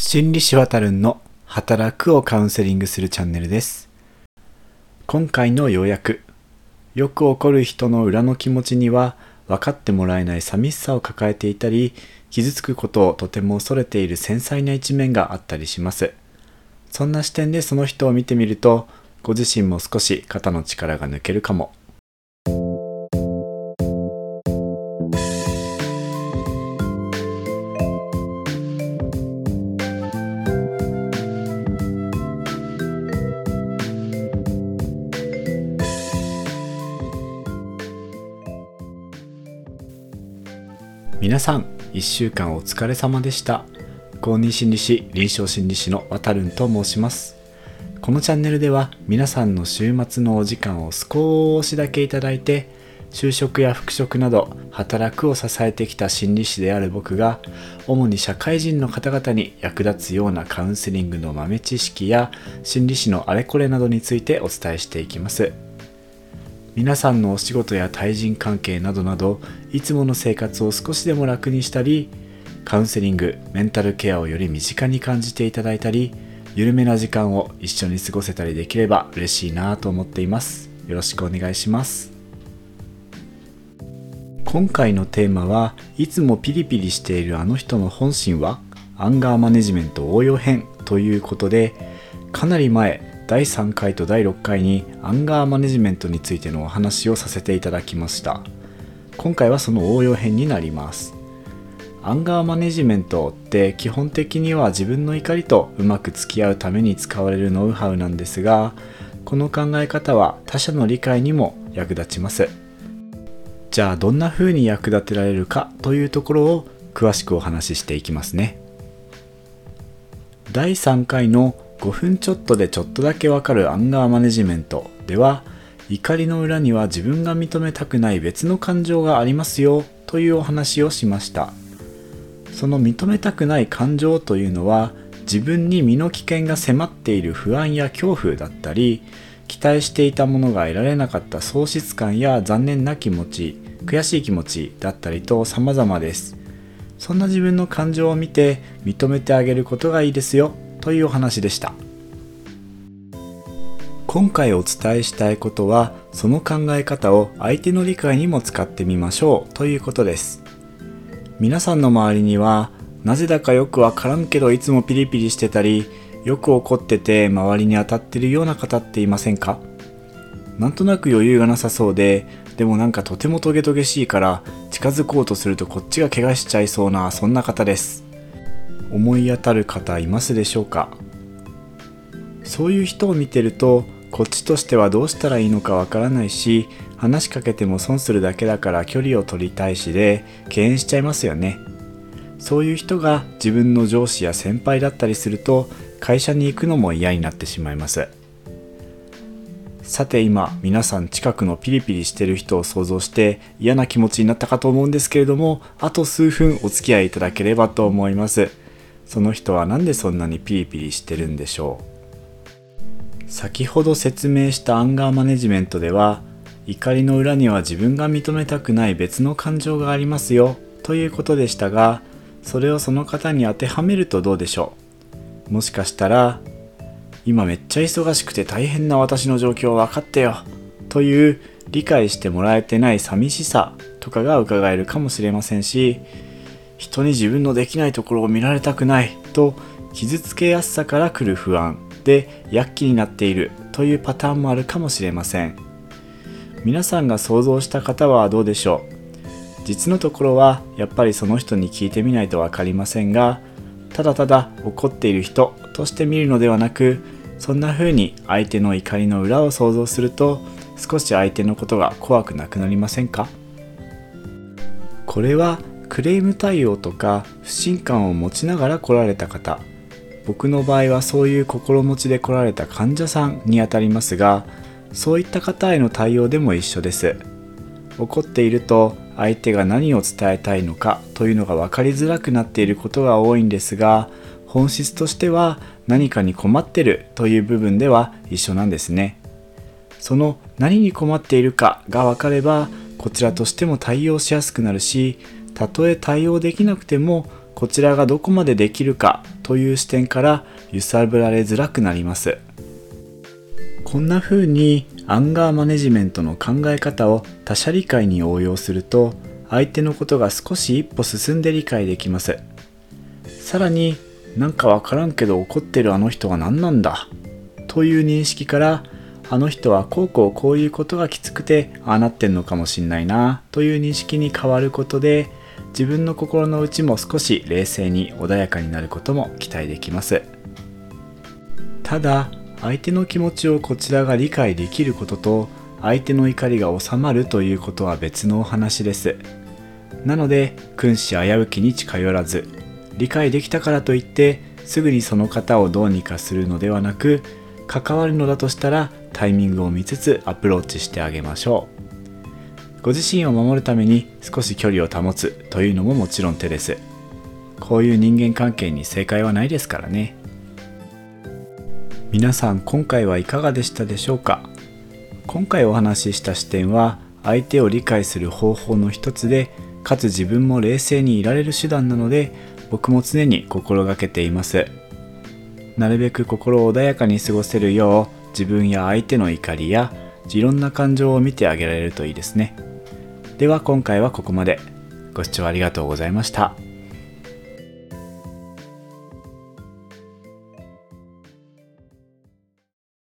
心理師わたるんの働くをカウンセリングするチャンネルです。今回の要約よく起こる人の裏の気持ちには分かってもらえない寂しさを抱えていたり傷つくことをとても恐れている繊細な一面があったりします。そんな視点でその人を見てみるとご自身も少し肩の力が抜けるかも。皆さん1週間お疲れ様でした。公認心理師臨床心理師のわたるんと申します。このチャンネルでは皆さんの週末のお時間を少しだけいただいて就職や復職など働くを支えてきた心理師である僕が主に社会人の方々に役立つようなカウンセリングの豆知識や心理師のあれこれなどについてお伝えしていきます。皆さんのお仕事や対人関係などなどいつもの生活を少しでも楽にしたりカウンセリングメンタルケアをより身近に感じていただいたり緩めな時間を一緒に過ごせたりできれば嬉しいなと思っています。よろしくお願いします。今回のテーマはいつもピリピリしているあの人の本心はアンガーマネジメント応用編ということでかなり前第3回と第6回にアンガーマネジメントについてのお話をさせていただきました。今回はその応用編になります。アンガーマネジメントって基本的には自分の怒りとうまく付き合うために使われるノウハウなんですがこの考え方は他者の理解にも役立ちます。じゃあどんな風に役立てられるかというところを詳しくお話ししていきますね。第3回の5分ちょっとでちょっとだけわかるアンガーマネジメントでは怒りの裏には自分が認めたくない別の感情がありますよというお話をしました。その認めたくない感情というのは自分に身の危険が迫っている不安や恐怖だったり期待していたものが得られなかった喪失感や残念な気持ち悔しい気持ちだったりと様々です。そんな自分の感情を見て認めてあげることがいいですよ。というお話でした。今回お伝えしたいことはその考え方を相手の理解にも使ってみましょうということです。皆さんの周りにはなぜだかよくわからんけどいつもピリピリしてたりよく怒ってて周りに当たってるような方っていませんか？なんとなく余裕がなさそうででもなんかとてもトゲトゲしいから近づこうとするとこっちが怪我しちゃいそうなそんな方です。思い当たる方いますでしょうか？そういう人を見てるとこっちとしてはどうしたらいいのかわからないし話しかけても損するだけだから距離を取りたいしで敬遠しちゃいますよね。そういう人が自分の上司や先輩だったりすると会社に行くのも嫌になってしまいます。さて今皆さん近くのピリピリしてる人を想像して嫌な気持ちになったかと思うんですけれどもあと数分お付き合いいただければと思います。その人は何でそんなにピリピリしてるんでしょう？先ほど説明したアンガーマネジメントでは怒りの裏には自分が認めたくない別の感情がありますよということでしたがそれをその方に当てはめるとどうでしょう？もしかしたら今めっちゃ忙しくて大変な私の状況分かってよという理解してもらえてない寂しさとかが伺えるかもしれませんし人に自分のできないところを見られたくないと傷つけやすさから来る不安で躍起になっているというパターンもあるかもしれません。皆さんが想像した方はどうでしょう？実のところはやっぱりその人に聞いてみないと分かりませんがただただ怒っている人として見るのではなくそんな風に相手の怒りの裏を想像すると少し相手のことが怖くなくなりませんか？これはクレーム対応とか不信感を持ちながら来られた方。僕の場合はそういう心持ちで来られた患者さんにあたりますがそういった方への対応でも一緒です。怒っていると相手が何を伝えたいのかというのが分かりづらくなっていることが多いんですが本質としては何かに困ってるという部分では一緒なんですね。その何に困っているかが分かればこちらとしても対応しやすくなるしたとえ対応できなくてもこちらがどこまでできるかという視点から揺さぶられづらくなります。こんな風にアンガーマネジメントの考え方を他者理解に応用すると相手のことが少し一歩進んで理解できます。さらになんかわからんけど怒ってるあの人は何なんだ？という認識からあの人はこうこうこういうことがきつくてああなってんのかもしんないなという認識に変わることで自分の心の内も少し冷静に穏やかになることも期待できます。ただ相手の気持ちをこちらが理解できることと相手の怒りが収まるということは別のお話です。なので君子危うきに近寄らず理解できたからといってすぐにその方をどうにかするのではなく関わるのだとしたらタイミングを見つつアプローチしてあげましょう。ご自身を守るために少し距離を保つというのももちろん手です。こういう人間関係に正解はないですからね。皆さん今回はいかがでしたでしょうか？今回お話しした視点は相手を理解する方法の一つでかつ自分も冷静にいられる手段なので僕も常に心がけています。なるべく心を穏やかに過ごせるよう自分や相手の怒りやいろんな感情を見てあげられるといいですねでは今回はここまでご視聴ありがとうございました。